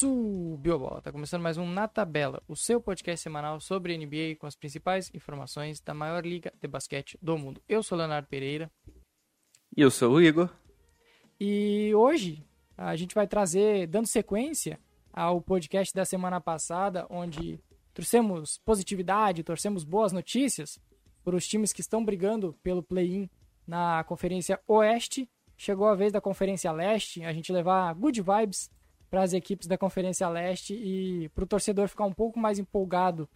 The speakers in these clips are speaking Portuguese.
Subiu a bola. Tá começando mais um Na Tabela, o seu podcast semanal sobre NBA com as principais informações da maior liga de basquete do mundo. Eu sou Leonardo Pereira. E eu sou o Igor. E hoje a gente vai trazer, dando sequência ao podcast da semana passada, onde trouxemos positividade, torcemos boas notícias para os times que estão brigando pelo play-in na Conferência Oeste. Chegou a vez da Conferência Leste, a gente levar good vibes para as equipes da Conferência Leste e para o torcedor ficar um pouco mais empolgado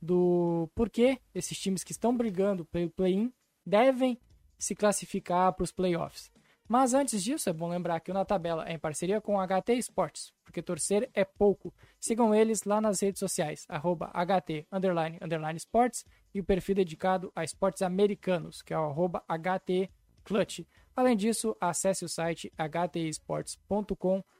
do porquê esses times que estão brigando pelo play-in devem se classificar para os playoffs. Mas antes disso, é bom lembrar que o Na Tabela é em parceria com HT Esportes, porque torcer é pouco. Sigam eles lá nas redes sociais, arroba HT underline, underline e o perfil dedicado a esportes americanos, que é o arroba HT Clutch. Além disso, acesse o site htesports.com.br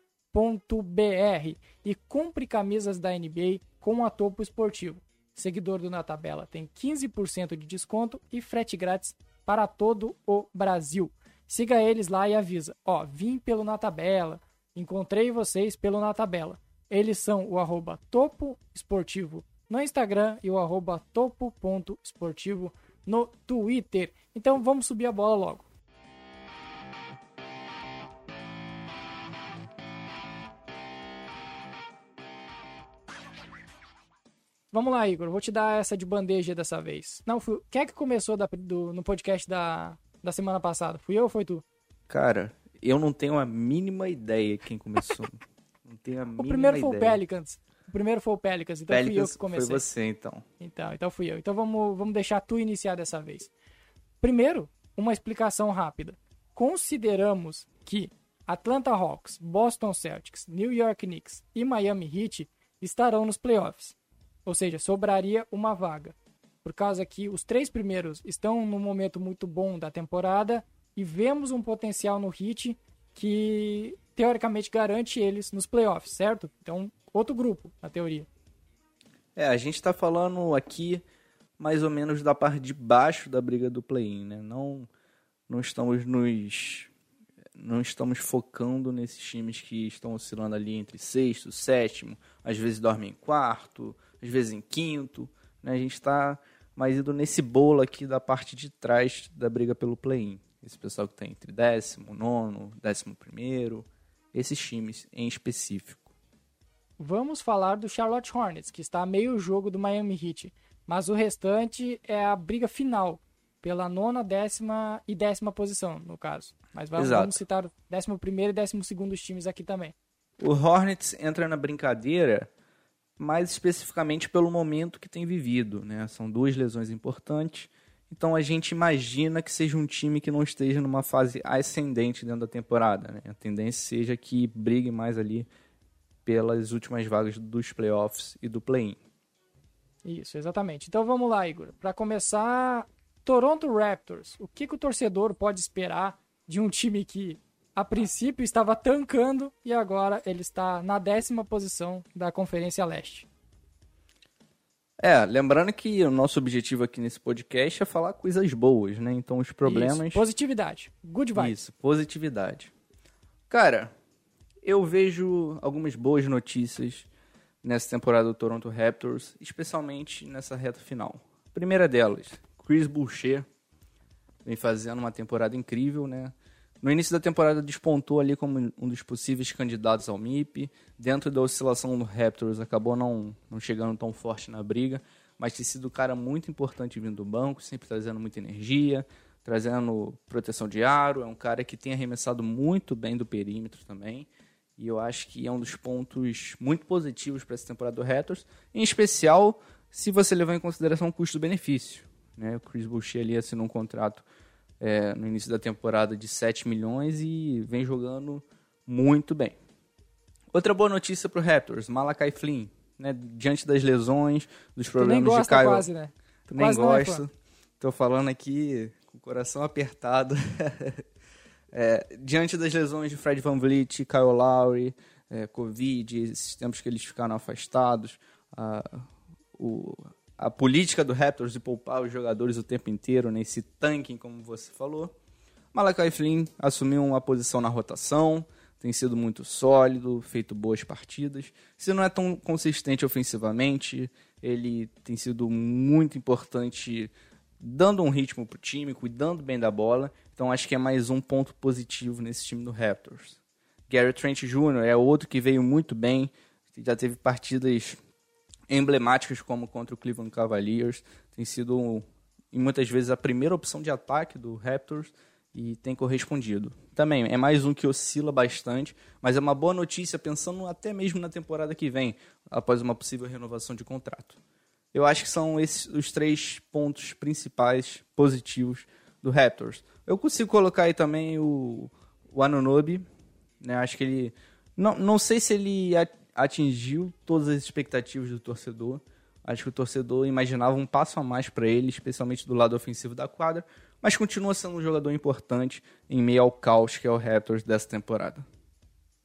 e compre camisas da NBA com a Topo Esportivo. Seguidor do Na Tabela tem 15% de desconto e frete grátis para todo o Brasil. Siga eles lá e avisa. Ó, vim pelo Na Tabela, encontrei vocês pelo Na Tabela. Eles são o arroba Topo Esportivo no Instagram e o arroba topo.esportivo no Twitter. Então vamos subir a bola logo. Vamos lá, Igor. Vou te dar essa de bandeja dessa vez. Não, fui... quem é que começou da, do, no podcast da, da semana passada? Fui eu ou foi tu? Cara, eu não tenho a mínima ideia quem começou. não tenho a mínima O primeiro ideia. foi o Pelicans. O primeiro foi o Pelicans, então Pelicans fui eu que comecei. Foi você, então. Então, então fui eu. Então vamos, vamos deixar tu iniciar dessa vez. Primeiro, uma explicação rápida. Consideramos que Atlanta Hawks, Boston Celtics, New York Knicks e Miami Heat estarão nos playoffs. Ou seja, sobraria uma vaga. Por causa que os três primeiros estão num momento muito bom da temporada e vemos um potencial no Heat que teoricamente garante eles nos playoffs, certo? Então, outro grupo, na teoria. É, a gente está falando aqui mais ou menos da parte de baixo da briga do play-in, né? Não, não estamos nos não estamos focando nesses times que estão oscilando ali entre sexto, sétimo, às vezes dormem em quarto, às vezes em quinto. Né? A gente está mais indo nesse bolo aqui da parte de trás da briga pelo play-in. Esse pessoal que está entre décimo, nono, décimo primeiro, esses times em específico. Vamos falar do Charlotte Hornets, que está a meio jogo do Miami Heat, mas o restante é a briga final pela nona, décima e décima posição, no caso. Mas vamos, vamos citar o décimo primeiro e décimo segundo times aqui também. O Hornets entra na brincadeira mais especificamente pelo momento que tem vivido, né? São duas lesões importantes, então a gente imagina que seja um time que não esteja numa fase ascendente dentro da temporada, né? A tendência seja que brigue mais ali pelas últimas vagas dos playoffs e do play-in. Isso, exatamente. Então vamos lá, Igor. Para começar, Toronto Raptors. O que, que o torcedor pode esperar de um time que a princípio estava tancando e agora ele está na décima posição da Conferência Leste. É, lembrando que o nosso objetivo aqui nesse podcast é falar coisas boas, né? Então os problemas. Isso, positividade. Good vibes. Isso, positividade. Cara, eu vejo algumas boas notícias nessa temporada do Toronto Raptors, especialmente nessa reta final. A primeira delas, Chris Boucher vem fazendo uma temporada incrível, né? No início da temporada despontou ali como um dos possíveis candidatos ao MIP. Dentro da oscilação do Raptors acabou não, não chegando tão forte na briga, mas tem sido um cara muito importante vindo do banco, sempre trazendo muita energia, trazendo proteção de aro. É um cara que tem arremessado muito bem do perímetro também. E eu acho que é um dos pontos muito positivos para essa temporada do Raptors, em especial se você levar em consideração o custo-benefício. Né? O Chris Boucher ali assinou um contrato é, no início da temporada de 7 milhões e vem jogando muito bem. Outra boa notícia para o Raptors, Malakai Flynn, né, diante das lesões, dos problemas tu nem gosta de Caio. Quase, né? Tu nem quase gosto. Estou falando aqui com o coração apertado. é, diante das lesões de Fred Van Vliet, Kyle Lowry, é, Covid, esses tempos que eles ficaram afastados, a, o, a política do Raptors de poupar os jogadores o tempo inteiro, nesse tanking, como você falou. Malakai Flynn assumiu uma posição na rotação, tem sido muito sólido, feito boas partidas. Se não é tão consistente ofensivamente, ele tem sido muito importante dando um ritmo pro time, cuidando bem da bola. Então acho que é mais um ponto positivo nesse time do Raptors. Gary Trent Jr. é outro que veio muito bem, já teve partidas emblemáticas como contra o Cleveland Cavaliers, tem sido muitas vezes a primeira opção de ataque do Raptors e tem correspondido. Também é mais um que oscila bastante, mas é uma boa notícia pensando até mesmo na temporada que vem, após uma possível renovação de contrato. Eu acho que são esses os três pontos principais positivos do Raptors. Eu consigo colocar aí também o, o Anunobi, né? Acho que ele não, não sei se ele atingiu todas as expectativas do torcedor. Acho que o torcedor imaginava um passo a mais para ele, especialmente do lado ofensivo da quadra, mas continua sendo um jogador importante em meio ao caos que é o Raptors dessa temporada.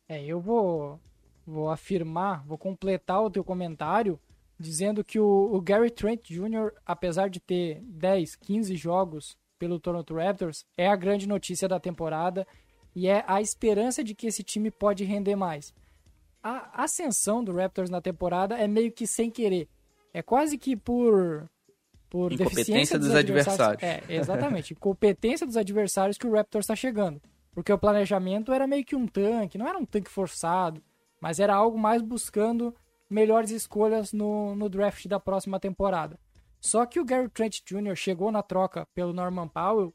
É, eu vou, vou afirmar, vou completar o teu comentário dizendo que o, o Gary Trent Jr., apesar de ter 10, 15 jogos pelo Toronto Raptors, é a grande notícia da temporada e é a esperança de que esse time pode render mais. A ascensão do Raptors na temporada é meio que sem querer. É quase que por por deficiência dos, dos adversários. adversários. É, exatamente. Competência dos adversários que o Raptors está chegando. Porque o planejamento era meio que um tanque, não era um tanque forçado, mas era algo mais buscando melhores escolhas no, no draft da próxima temporada. Só que o Gary Trent Jr. chegou na troca pelo Norman Powell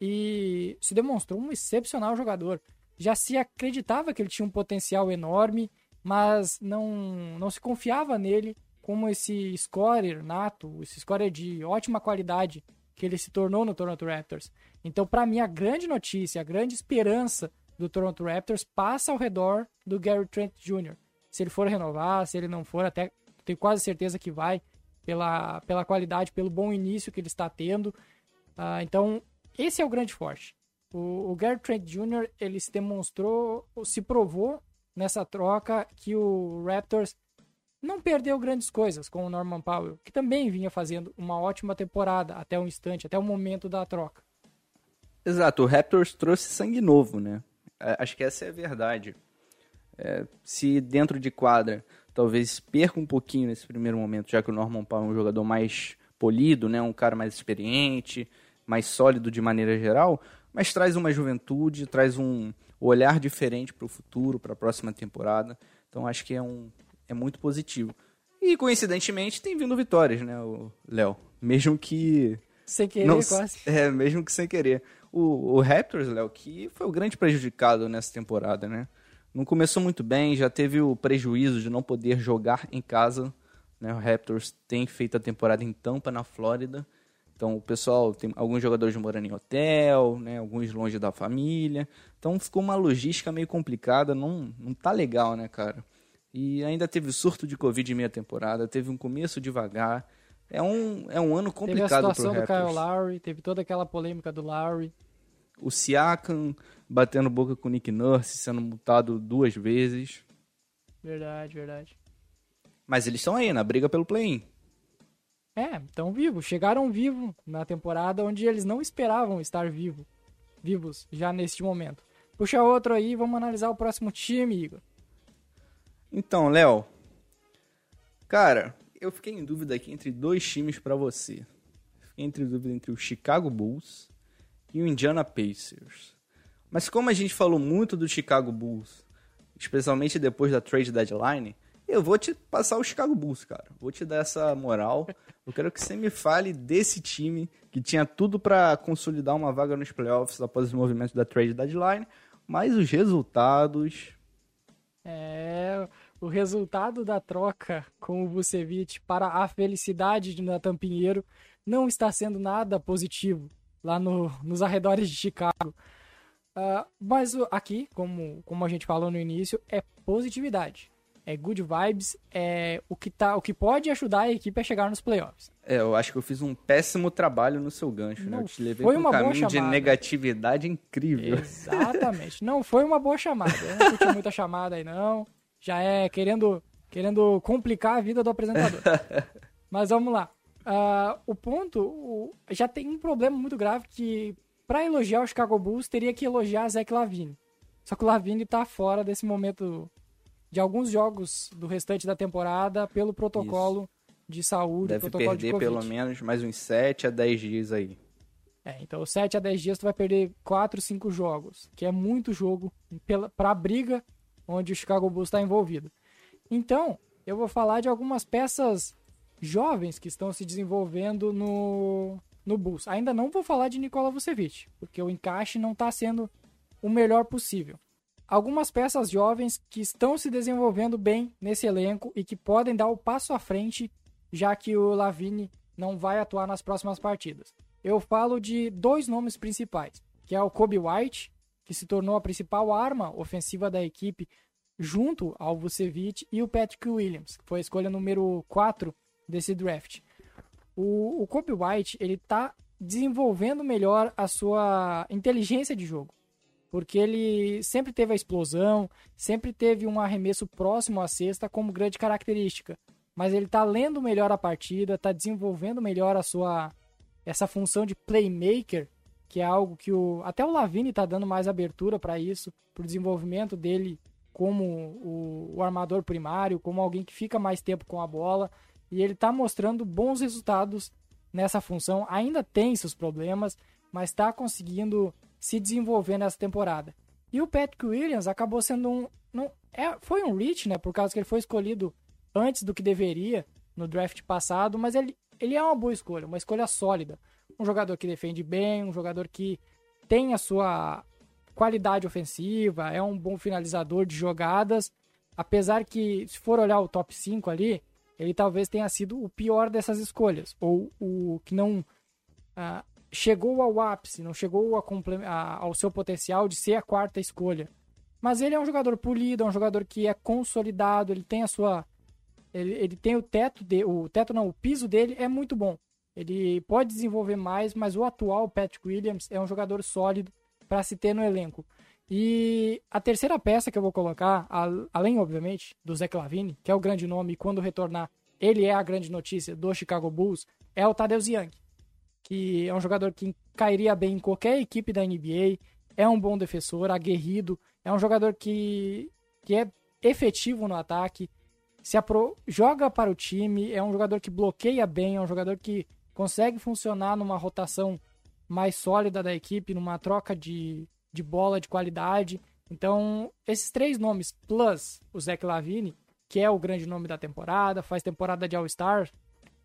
e se demonstrou um excepcional jogador. Já se acreditava que ele tinha um potencial enorme, mas não, não se confiava nele como esse scorer nato, esse scorer de ótima qualidade que ele se tornou no Toronto Raptors. Então, para mim, a grande notícia, a grande esperança do Toronto Raptors passa ao redor do Gary Trent Jr. Se ele for renovar, se ele não for, até tenho quase certeza que vai, pela, pela qualidade, pelo bom início que ele está tendo. Uh, então, esse é o grande forte. O, o Gary Trent Jr. ele se demonstrou, se provou nessa troca que o Raptors não perdeu grandes coisas com o Norman Powell, que também vinha fazendo uma ótima temporada até o instante, até o momento da troca. Exato, o Raptors trouxe sangue novo, né? Acho que essa é a verdade. É, se dentro de quadra talvez perca um pouquinho nesse primeiro momento, já que o Norman Powell é um jogador mais polido, né? um cara mais experiente, mais sólido de maneira geral, mas traz uma juventude, traz um olhar diferente para o futuro, para a próxima temporada. Então acho que é um, é muito positivo. E coincidentemente tem vindo vitórias, né, o Léo? Mesmo que sem querer, não, quase. É, mesmo que sem querer. O, o Raptors, Léo, que foi o grande prejudicado nessa temporada, né? Não começou muito bem, já teve o prejuízo de não poder jogar em casa. Né? O Raptors tem feito a temporada em Tampa, na Flórida. Então o pessoal tem alguns jogadores morando em hotel, né? Alguns longe da família. Então ficou uma logística meio complicada, não, não tá legal, né, cara? E ainda teve surto de Covid em meia temporada, teve um começo devagar. É um, é um ano complicado para Teve a situação do Kyle Lowry, teve toda aquela polêmica do Lowry. O Siakam batendo boca com o Nick Nurse, sendo multado duas vezes. Verdade, verdade. Mas eles estão aí, na briga pelo play-in. É, estão vivos. Chegaram vivos na temporada onde eles não esperavam estar vivo, vivos já neste momento. Puxa outro aí, vamos analisar o próximo time, Igor. Então, Léo, cara, eu fiquei em dúvida aqui entre dois times para você. Fiquei entre dúvida entre o Chicago Bulls e o Indiana Pacers. Mas como a gente falou muito do Chicago Bulls, especialmente depois da trade deadline, eu vou te passar o Chicago Bulls, cara. Vou te dar essa moral. Eu quero que você me fale desse time que tinha tudo para consolidar uma vaga nos playoffs após o movimento da trade deadline, mas os resultados é, o resultado da troca com o Vucevic para a felicidade de Nathan Pinheiro não está sendo nada positivo lá no, nos arredores de Chicago. Uh, mas aqui, como, como a gente falou no início, é positividade. É good vibes, é o que, tá, o que pode ajudar a equipe a chegar nos playoffs. É, eu acho que eu fiz um péssimo trabalho no seu gancho, né? não né? Eu te levei foi um caminho de negatividade incrível. Exatamente. não foi uma boa chamada. Eu não curti muita chamada aí, não já é querendo, querendo complicar a vida do apresentador. Mas vamos lá. Uh, o ponto, o, já tem um problema muito grave que para elogiar o Chicago Bulls teria que elogiar Zach Lavine. Só que o Lavine tá fora desse momento de alguns jogos do restante da temporada pelo protocolo Isso. de saúde, Deve protocolo perder pelo menos mais uns 7 a 10 dias aí. É, então 7 a 10 dias tu vai perder 4, 5 jogos, que é muito jogo para a briga onde o Chicago Bulls está envolvido. Então, eu vou falar de algumas peças jovens que estão se desenvolvendo no, no Bulls. Ainda não vou falar de Nikola Vucevic, porque o encaixe não está sendo o melhor possível. Algumas peças jovens que estão se desenvolvendo bem nesse elenco e que podem dar o passo à frente, já que o Lavine não vai atuar nas próximas partidas. Eu falo de dois nomes principais, que é o Kobe White, que se tornou a principal arma ofensiva da equipe junto ao Vucevic, e o Patrick Williams, que foi a escolha número 4 desse draft. O, o Kobe White, ele tá desenvolvendo melhor a sua inteligência de jogo porque ele sempre teve a explosão, sempre teve um arremesso próximo à cesta como grande característica. Mas ele está lendo melhor a partida, está desenvolvendo melhor a sua essa função de playmaker, que é algo que o até o Lavine está dando mais abertura para isso, para o desenvolvimento dele como o, o, armador primário, como alguém que fica mais tempo com a bola, e ele está mostrando bons resultados nessa função. Ainda tem seus problemas, mas está conseguindo se desenvolver nessa temporada. E o Patrick Williams acabou sendo um. Não, é, foi um reach, né? Por causa que ele foi escolhido antes do que deveria no draft passado, mas ele, ele é uma boa escolha, uma escolha sólida. Um jogador que defende bem, um jogador que tem a sua qualidade ofensiva, é um bom finalizador de jogadas. Apesar que, se for olhar o top 5 ali, ele talvez tenha sido o pior dessas escolhas, ou o que não uh, chegou ao ápice, não chegou a, a, ao seu potencial de ser a quarta escolha. Mas ele é um jogador polido, é um jogador que é consolidado, ele tem a sua. Ele, ele tem o teto, de, o teto não, o piso dele é muito bom. Ele pode desenvolver mais, mas o atual Patrick Williams é um jogador sólido para se ter no elenco. E a terceira peça que eu vou colocar, além, obviamente, do Zé Clavini, que é o grande nome, e quando retornar, ele é a grande notícia do Chicago Bulls, é o Tadeusz Young que é um jogador que cairia bem em qualquer equipe da NBA, é um bom defensor, aguerrido, é um jogador que, que é efetivo no ataque, se apro joga para o time, é um jogador que bloqueia bem, é um jogador que consegue funcionar numa rotação mais sólida da equipe, numa troca de, de bola de qualidade. Então, esses três nomes, plus o Zach Lavine, que é o grande nome da temporada, faz temporada de All-Star,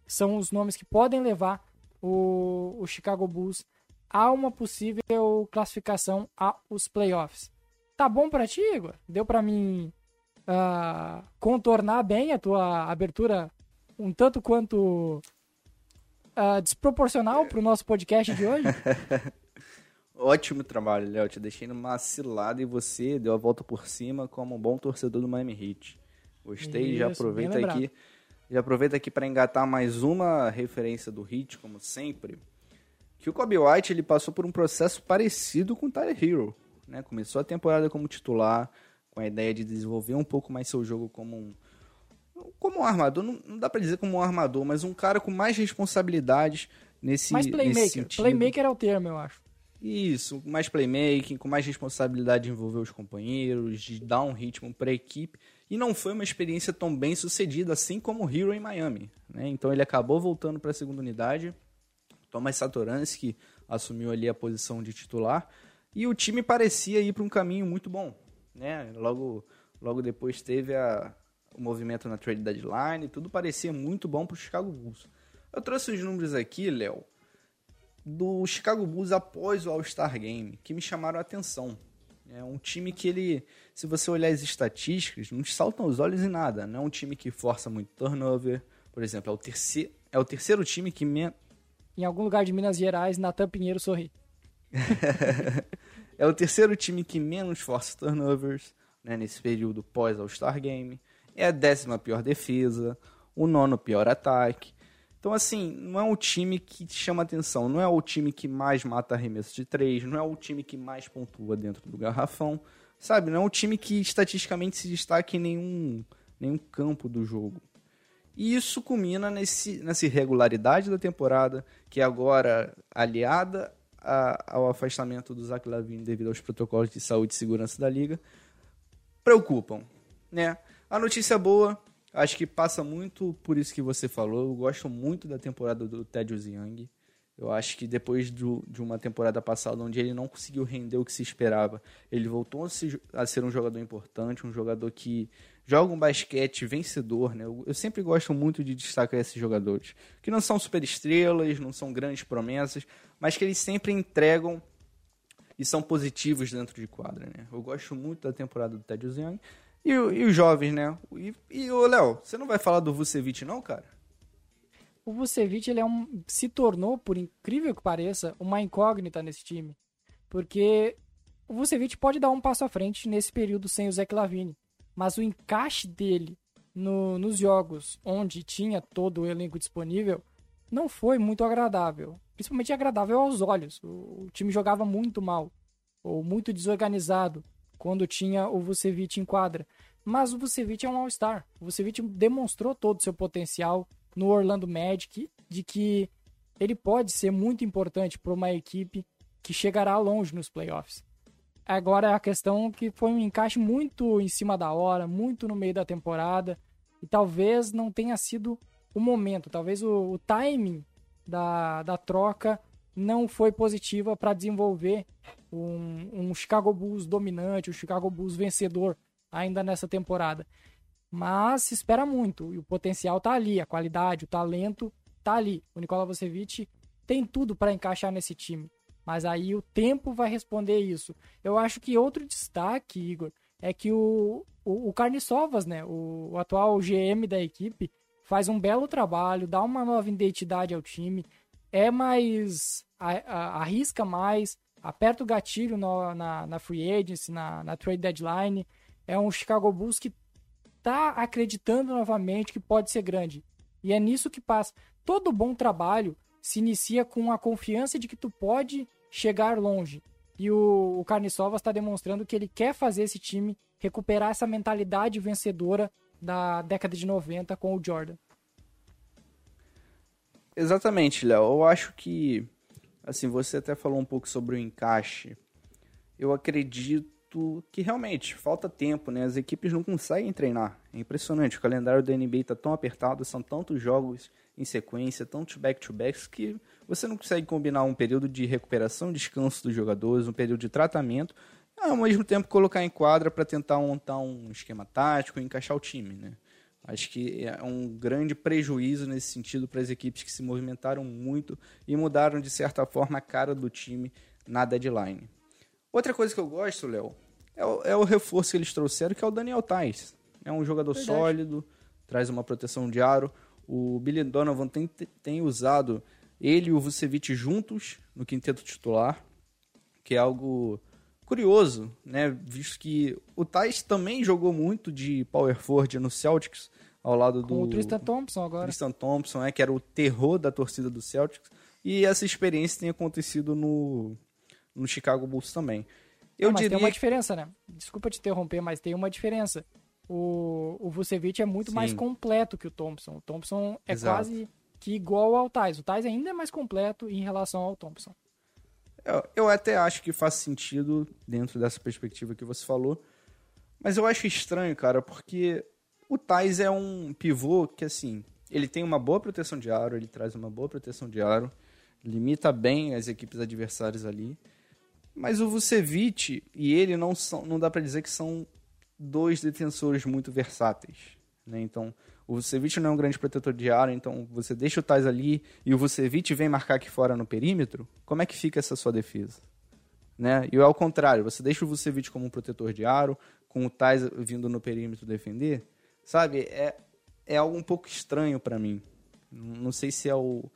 são os nomes que podem levar o, o Chicago Bulls a uma possível classificação aos playoffs. Tá bom para ti, Igor? Deu para mim uh, contornar bem a tua abertura um tanto quanto uh, desproporcional para o nosso podcast de hoje? Ótimo trabalho, Léo. Te deixei numa cilada e você deu a volta por cima como um bom torcedor do Miami Heat. Gostei, Isso, já aproveita aqui já aproveita aqui para engatar mais uma referência do Hit, como sempre, que o Kobe White ele passou por um processo parecido com o Tyler Hero. Né? Começou a temporada como titular, com a ideia de desenvolver um pouco mais seu jogo como um, como um armador, não, não dá para dizer como um armador, mas um cara com mais responsabilidades nesse Mais playmaker. Nesse playmaker é o termo, eu acho. Isso, mais playmaking, com mais responsabilidade de envolver os companheiros, de dar um ritmo para a equipe e não foi uma experiência tão bem sucedida assim como o Hero em Miami. Né? Então ele acabou voltando para a segunda unidade. Thomas Satoransky assumiu ali a posição de titular e o time parecia ir para um caminho muito bom. Né? Logo, logo depois teve a, o movimento na trade deadline, tudo parecia muito bom para o Chicago Bulls. Eu trouxe os números aqui, Léo, do Chicago Bulls após o All-Star Game, que me chamaram a atenção. É um time que ele, se você olhar as estatísticas, não te saltam os olhos em nada. Não é um time que força muito turnover. Por exemplo, é o terceiro, é o terceiro time que... Me... Em algum lugar de Minas Gerais, Natan Pinheiro sorri. é o terceiro time que menos força turnovers né, nesse período pós All-Star Game. É a décima pior defesa, o nono pior ataque. Então, assim, não é um time que te chama atenção, não é o time que mais mata arremesso de três, não é o time que mais pontua dentro do garrafão, sabe? Não é um time que estatisticamente se destaca em nenhum, nenhum campo do jogo. E isso culmina nesse, nessa irregularidade da temporada, que é agora aliada a, ao afastamento do Zach Lavine devido aos protocolos de saúde e segurança da liga preocupam, né? A notícia boa, acho que passa muito por isso que você falou. Eu gosto muito da temporada do Ted Young. Eu acho que depois do, de uma temporada passada onde ele não conseguiu render o que se esperava, ele voltou a, se, a ser um jogador importante, um jogador que joga um basquete vencedor. Né? Eu, eu, sempre gosto muito de destacar esses jogadores, que não são super estrelas, não são grandes promessas, mas que eles sempre entregam e são positivos dentro de quadra. Né? Eu gosto muito da temporada do Ted Young. E, e os jovens, né? E, e o Léo, você não vai falar do Vucevic não, cara? o Vucevic ele é um, se tornou, por incrível que pareça, uma incógnita nesse time. Porque o Vucevic pode dar um passo à frente nesse período sem o Zé Lavine. Mas o encaixe dele no, nos jogos onde tinha todo o elenco disponível não foi muito agradável. Principalmente agradável aos olhos. O, o time jogava muito mal. Ou muito desorganizado quando tinha o Vucevic em quadra. Mas o Vucevic é um All-Star. O Vucevic demonstrou todo o seu potencial no Orlando Magic de que ele pode ser muito importante para uma equipe que chegará longe nos playoffs. Agora é a questão que foi um encaixe muito em cima da hora, muito no meio da temporada, e talvez não tenha sido o momento, talvez o, o timing da, da troca não foi positiva para desenvolver um, um Chicago Bulls dominante, um Chicago Bulls vencedor ainda nessa temporada. Mas se espera muito e o potencial tá ali, a qualidade, o talento tá ali. O Nikola Vucevic tem tudo para encaixar nesse time. Mas aí o tempo vai responder isso. Eu acho que outro destaque, Igor, é que o, o, o Carniçovas, né, o, o atual GM da equipe, faz um belo trabalho, dá uma nova identidade ao time, é mais. Arrisca mais, aperta o gatilho no, na, na free agency, na, na trade deadline. É um Chicago Bulls que está acreditando novamente que pode ser grande. E é nisso que passa. Todo bom trabalho se inicia com a confiança de que tu pode chegar longe. E o, o Carniçovas está demonstrando que ele quer fazer esse time recuperar essa mentalidade vencedora da década de 90 com o Jordan. Exatamente, Léo. Eu acho que, assim, você até falou um pouco sobre o encaixe. Eu acredito que realmente falta tempo, né? As equipes não conseguem treinar. É impressionante. O calendário da NBA está tão apertado, são tantos jogos em sequência, tantos back-to-backs, que você não consegue combinar um período de recuperação, descanso dos jogadores, um período de tratamento, ao mesmo tempo colocar em quadra para tentar montar um esquema tático encaixar o time, né? Acho que é um grande prejuízo nesse sentido para as equipes que se movimentaram muito e mudaram, de certa forma, a cara do time na deadline. Outra coisa que eu gosto, Léo, é o, é o reforço que eles trouxeram, que é o Daniel Tais. É um jogador Verdade. sólido, traz uma proteção de aro. O Billy Donovan tem, tem usado ele e o Vucevic juntos no quinteto titular, que é algo curioso, né? Visto que o Tais também jogou muito de power forward no Celtics, ao lado do... Com o Tristan Thompson agora. Tristan Thompson, é, que era o terror da torcida do Celtics. E essa experiência tem acontecido no, no Chicago Bulls também. Eu Não, mas diria... tem uma diferença, né? Desculpa te interromper, mas tem uma diferença. O, o Vucevic é muito Sim. mais completo que o Thompson. O Thompson é Exato. quase que igual ao Tais. O Tais ainda é mais completo em relação ao Thompson. Eu, eu até acho que faz sentido dentro dessa perspectiva que você falou. Mas eu acho estranho, cara, porque o Tais é um pivô que, assim, ele tem uma boa proteção de aro, ele traz uma boa proteção de aro, limita bem as equipes adversárias ali. Mas o Vucevic e ele não são, não dá para dizer que são dois defensores muito versáteis, né? Então, o Vucevic não é um grande protetor de área, então você deixa o Tais ali e o Vucevic vem marcar aqui fora no perímetro, como é que fica essa sua defesa? Né? E ao contrário, você deixa o Vucevic como um protetor de aro, com o Tais vindo no perímetro defender, sabe? É, é algo um pouco estranho para mim. Não sei se é o,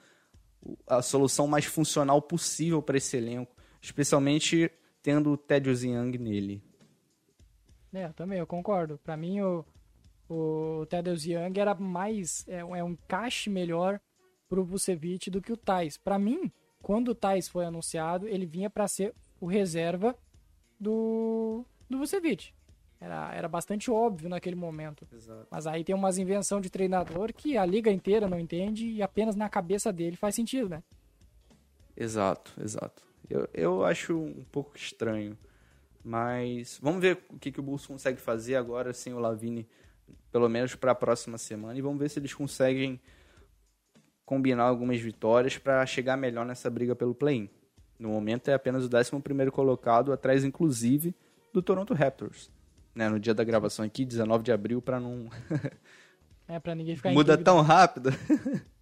a solução mais funcional possível para esse elenco especialmente tendo o Ted Young nele. É, também, eu concordo. Para mim, o, o Ted Young era mais. É, é um encaixe melhor pro Vucevic do que o Tais. Para mim, quando o Tais foi anunciado, ele vinha para ser o reserva do, do Vucevic. Era, era bastante óbvio naquele momento. Exato. Mas aí tem umas invenção de treinador que a liga inteira não entende e apenas na cabeça dele faz sentido, né? Exato, exato. Eu, eu acho um pouco estranho. Mas vamos ver o que, que o Bulls consegue fazer agora sem o Lavine, pelo menos para a próxima semana. E vamos ver se eles conseguem combinar algumas vitórias para chegar melhor nessa briga pelo play-in. No momento é apenas o 11 colocado, atrás inclusive do Toronto Raptors. Né, no dia da gravação aqui, 19 de abril, para não. é, para ninguém ficar Muda tão rápido.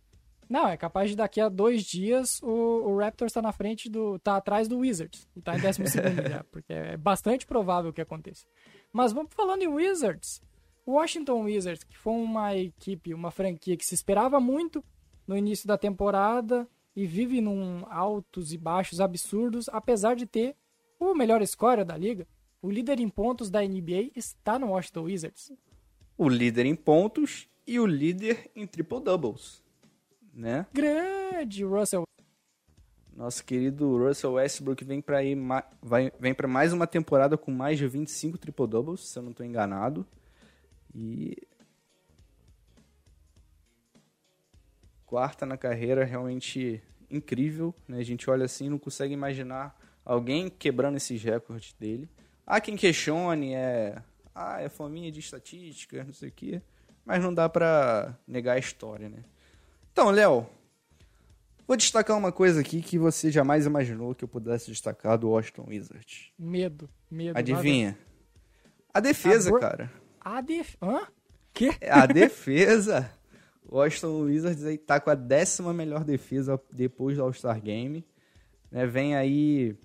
Não, é capaz de daqui a dois dias o, o Raptors está na frente do. tá atrás do Wizards. E tá em 12 já, porque é bastante provável que aconteça. Mas vamos falando em Wizards. O Washington Wizards, que foi uma equipe, uma franquia que se esperava muito no início da temporada e vive num altos e baixos absurdos, apesar de ter o melhor score da liga. O líder em pontos da NBA está no Washington Wizards. O líder em pontos e o líder em triple doubles né? Grande Russell. Nosso querido Russell Westbrook vem para vem para mais uma temporada com mais de 25 triple doubles, se eu não estou enganado. E quarta na carreira, realmente incrível, né? A gente olha assim, não consegue imaginar alguém quebrando esses recordes dele. Há quem questione, é, ah, é fominha de estatística, não sei o quê, mas não dá para negar a história, né? Então, Léo, vou destacar uma coisa aqui que você jamais imaginou que eu pudesse destacar do Washington Wizards. Medo, medo. Adivinha? A defesa, cara. A defesa. Hã? Que? A defesa. O Washington Wizards aí tá com a décima melhor defesa depois do All-Star Game. Né, vem aí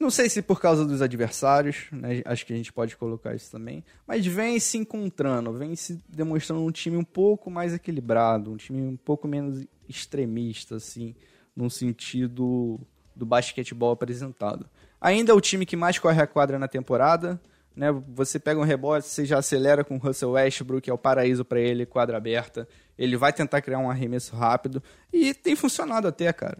não sei se por causa dos adversários, né? acho que a gente pode colocar isso também, mas vem se encontrando, vem se demonstrando um time um pouco mais equilibrado, um time um pouco menos extremista, assim, no sentido do basquetebol apresentado. Ainda é o time que mais corre a quadra na temporada, né? Você pega um rebote, você já acelera com o Russell Westbrook, é o paraíso para ele, quadra aberta. Ele vai tentar criar um arremesso rápido e tem funcionado até, cara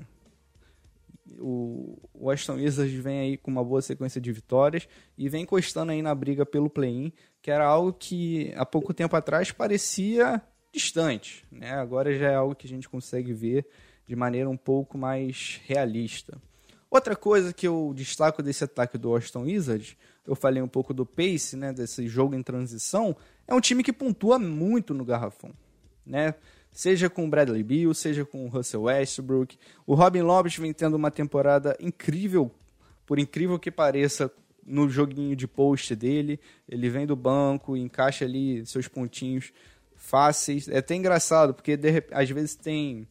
o Washington Wizards vem aí com uma boa sequência de vitórias e vem encostando aí na briga pelo play-in, que era algo que há pouco tempo atrás parecia distante, né? Agora já é algo que a gente consegue ver de maneira um pouco mais realista. Outra coisa que eu destaco desse ataque do Washington Wizards, eu falei um pouco do pace, né, desse jogo em transição, é um time que pontua muito no garrafão, né? seja com o Bradley Beal, seja com o Russell Westbrook. O Robin Lopes vem tendo uma temporada incrível, por incrível que pareça, no joguinho de post dele. Ele vem do banco, encaixa ali seus pontinhos fáceis. É até engraçado, porque de, às vezes tem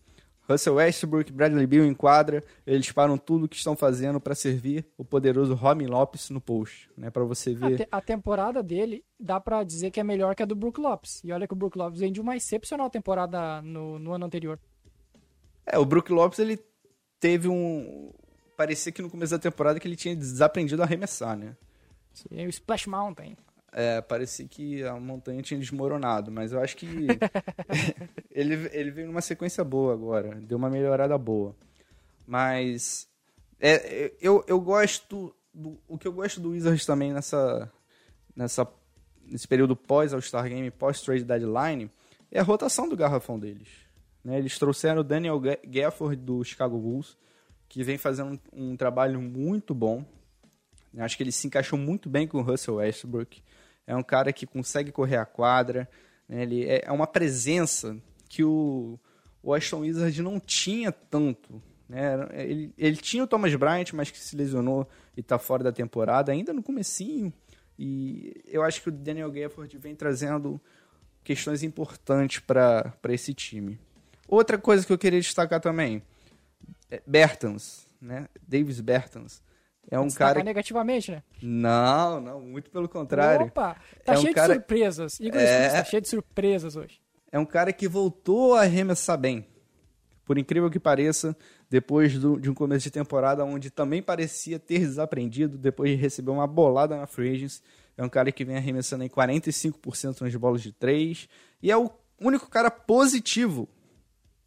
Russell Westbrook, Bradley Beal em quadra, eles param tudo o que estão fazendo para servir o poderoso Robin Lopes no post, né, para você ver. A, te a, temporada dele dá para dizer que é melhor que a do Brook Lopes. E olha que o Brook Lopes vem de uma excepcional temporada no, no ano anterior. É, o Brook Lopes ele teve um parecia que no começo da temporada que ele tinha desaprendido a arremessar, né? Sim, o Splash Mountain. É, parecia que a montanha tinha desmoronado, mas eu acho que ele, ele veio numa sequência boa agora, deu uma melhorada boa. Mas é, eu, eu gosto. Do, o que eu gosto do Wizards também nessa, nessa, nesse período pós All-Star Game, pós-trade deadline, é a rotação do garrafão deles. Né? Eles trouxeram o Daniel Gafford do Chicago Bulls, que vem fazendo um, um trabalho muito bom. Acho que ele se encaixou muito bem com o Russell Westbrook é um cara que consegue correr a quadra, né? ele é, é uma presença que o Washington Wizards não tinha tanto. Né? Ele, ele tinha o Thomas Bryant, mas que se lesionou e está fora da temporada, ainda no comecinho. E eu acho que o Daniel Gafford vem trazendo questões importantes para esse time. Outra coisa que eu queria destacar também, é Bertans, né? Davis Bertans. É um Destacar cara. negativamente, né? Não, não, muito pelo contrário. Opa, tá é cheio um cara... de surpresas. Igor é... tá cheio de surpresas hoje. É um cara que voltou a arremessar bem. Por incrível que pareça, depois do, de um começo de temporada onde também parecia ter desaprendido, depois de receber uma bolada na Free Agents, é um cara que vem arremessando em 45% nas bolas de 3 e é o único cara positivo.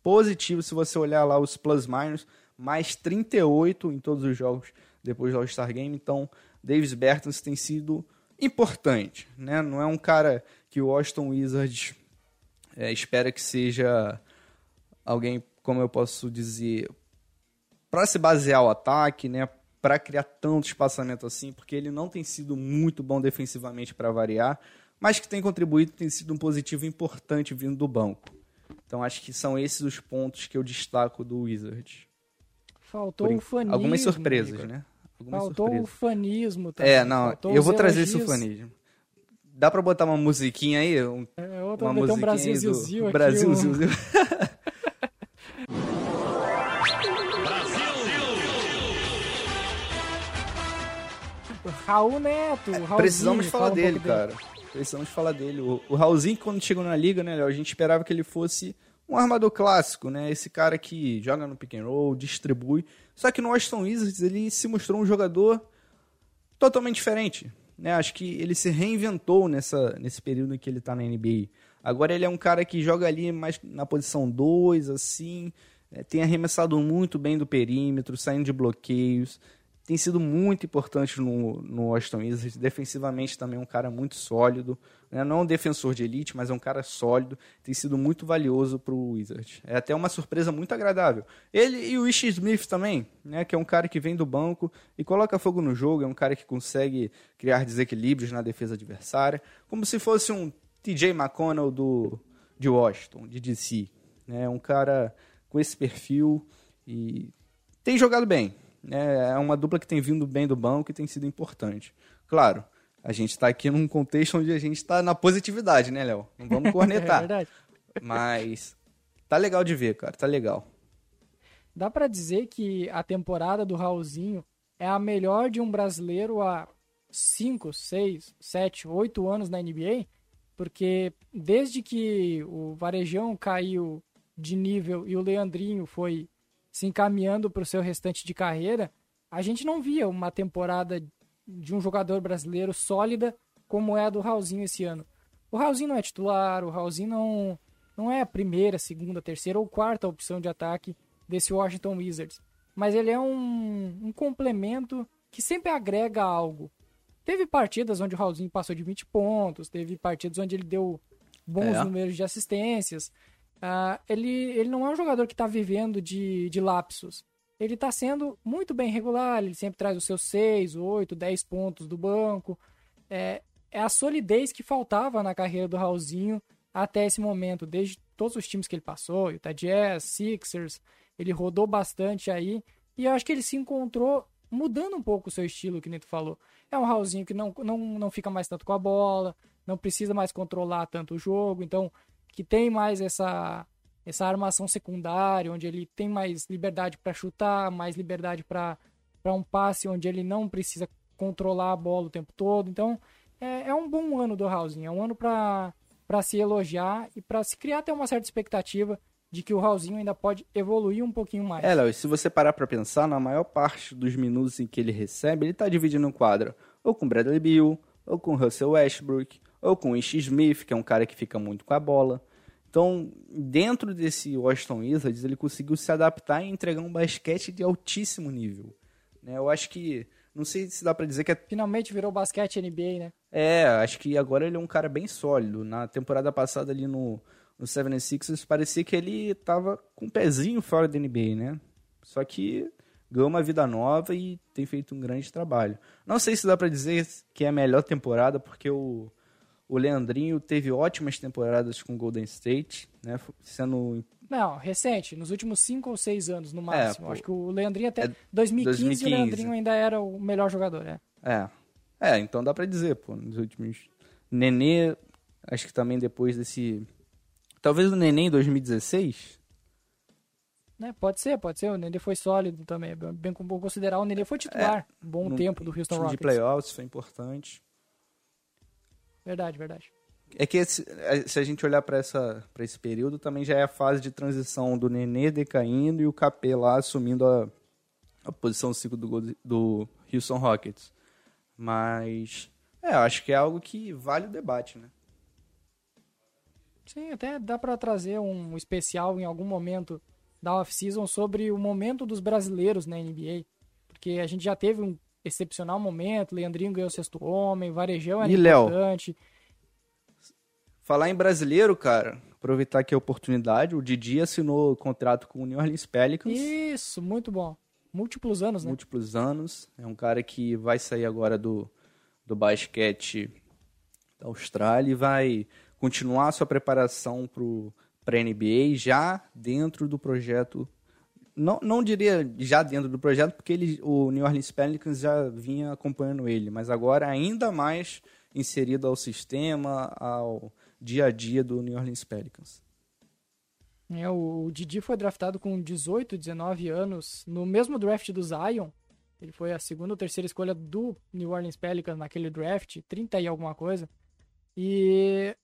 Positivo se você olhar lá os plus-minus, mais 38 em todos os jogos depois do All-Star Game. Então, Davis Bertans tem sido importante. Né? Não é um cara que o Washington Wizards é, espera que seja alguém, como eu posso dizer, para se basear o ataque, né? Para criar tanto espaçamento assim, porque ele não tem sido muito bom defensivamente para variar, mas que tem contribuído, tem sido um positivo importante vindo do banco. Então acho que são esses os pontos que eu destaco do Wizards. Faltou Por, o fanismo. Algumas surpresas, né? Algumas Faltou surpresas. o fanismo também. É, não, Faltou eu vou trazer esse fanismo. Dá pra botar uma musiquinha aí? Um, é, outra, uma musiquinha um Brasil Zil Zil aqui. Brasil um... Zil Zil. Raul Neto, Raulzinho, Precisamos falar fala um dele, cara. Precisamos falar dele. O, o Raulzinho, quando chegou na liga, né, Léo, a gente esperava que ele fosse um armador clássico, né? Esse cara que joga no pick and roll, distribui. Só que no Aston Wizards ele se mostrou um jogador totalmente diferente. Né? Acho que ele se reinventou nessa, nesse período em que ele está na NBA. Agora ele é um cara que joga ali mais na posição 2, assim, é, tem arremessado muito bem do perímetro, saindo de bloqueios, tem sido muito importante no, no Washington Wizards. Defensivamente também é um cara muito sólido. Né? Não é um defensor de elite, mas é um cara sólido. Tem sido muito valioso para o Wizards. É até uma surpresa muito agradável. Ele e o Ish Smith também, né? que é um cara que vem do banco e coloca fogo no jogo. É um cara que consegue criar desequilíbrios na defesa adversária. Como se fosse um TJ McConnell do, de Washington, de DC. É um cara com esse perfil e tem jogado bem né, é uma dupla que tem vindo bem do banco e tem sido importante. Claro, a gente está aqui num contexto onde a gente está na positividade, né, Léo? Não vamos cornetar. é verdade. Mas tá legal de ver, cara, tá legal. Dá para dizer que a temporada do Raulzinho é a melhor de um brasileiro há 5, 6, 7, 8 anos na NBA? Porque desde que o Varejão caiu de nível e o Leandrinho foi se encaminhando para o seu restante de carreira, a gente não via uma temporada de um jogador brasileiro sólida como é a do Raulzinho esse ano. O Raulzinho não é titular, o Raulzinho não, não é a primeira, segunda, terceira ou quarta opção de ataque desse Washington Wizards. Mas ele é um, um complemento que sempre agrega algo. Teve partidas onde o Raulzinho passou de 20 pontos, teve partidas onde ele deu bons é. números de assistências, Uh, ele, ele não é um jogador que está vivendo de, de lapsos. Ele está sendo muito bem regular, ele sempre traz os seus 6, 8, 10 pontos do banco. É, é a solidez que faltava na carreira do Raulzinho até esse momento, desde todos os times que ele passou, Utah Jazz, Sixers, ele rodou bastante aí, e eu acho que ele se encontrou mudando um pouco o seu estilo, que nem tu falou. É um Raulzinho que não, não, não fica mais tanto com a bola, não precisa mais controlar tanto o jogo, então que tem mais essa essa armação secundária, onde ele tem mais liberdade para chutar, mais liberdade para um passe, onde ele não precisa controlar a bola o tempo todo. Então, é, é um bom ano do Raulzinho, é um ano para se elogiar e para se criar até uma certa expectativa de que o Raulzinho ainda pode evoluir um pouquinho mais. É, Léo, se você parar para pensar, na maior parte dos minutos em que ele recebe, ele está dividindo o quadro ou com Bradley Bill, ou com Russell Westbrook, ou com Ish Smith, que é um cara que fica muito com a bola. Então, dentro desse Washington Wizards, ele conseguiu se adaptar e entregar um basquete de altíssimo nível. Né? Eu acho que, não sei se dá para dizer que é... Finalmente virou basquete NBA, né? É, acho que agora ele é um cara bem sólido. Na temporada passada ali no, no 76ers, parecia que ele tava com um pezinho fora da NBA, né? Só que ganhou uma vida nova e tem feito um grande trabalho. Não sei se dá para dizer que é a melhor temporada, porque o o Leandrinho teve ótimas temporadas com o Golden State, né? Sendo. Não, recente, nos últimos cinco ou seis anos, no é, máximo. É, Acho que o Leandrinho até. É 2015, 2015, o Leandrinho ainda era o melhor jogador, né? É. É, então dá pra dizer, pô, nos últimos. Nenê, acho que também depois desse. Talvez o Nenê em 2016. Né, pode ser, pode ser. O Nenê foi sólido também. É bem como considerar, o Nenê foi titular é, um bom tempo do Houston Rockets. de playoffs foi importante. Verdade, verdade. É que esse, é, se a gente olhar para esse período, também já é a fase de transição do Nenê decaindo e o KP lá assumindo a, a posição 5 do, do Houston Rockets. Mas, é, acho que é algo que vale o debate, né? Sim, até dá para trazer um especial em algum momento da off-season sobre o momento dos brasileiros na NBA. Porque a gente já teve um excepcional momento. Leandrinho ganhou o sexto homem, Varejão era e importante. Léo, falar em brasileiro, cara, aproveitar aqui a oportunidade, o Didi assinou contrato com o New Orleans Pelicans. Isso, muito bom. múltiplos anos, né? Múltiplos anos. É um cara que vai sair agora do, do basquete da Austrália e vai continuar sua preparação para a NBA já dentro do projeto. Não, não diria já dentro do projeto, porque ele, o New Orleans Pelicans já vinha acompanhando ele, mas agora ainda mais inserido ao sistema, ao dia a dia do New Orleans Pelicans. É, o, Didi foi draftado com 18, 19 anos, no mesmo draft do Zion. Ele foi a segunda ou terceira escolha do New Orleans Pelicans naquele draft, 30 e alguma coisa. E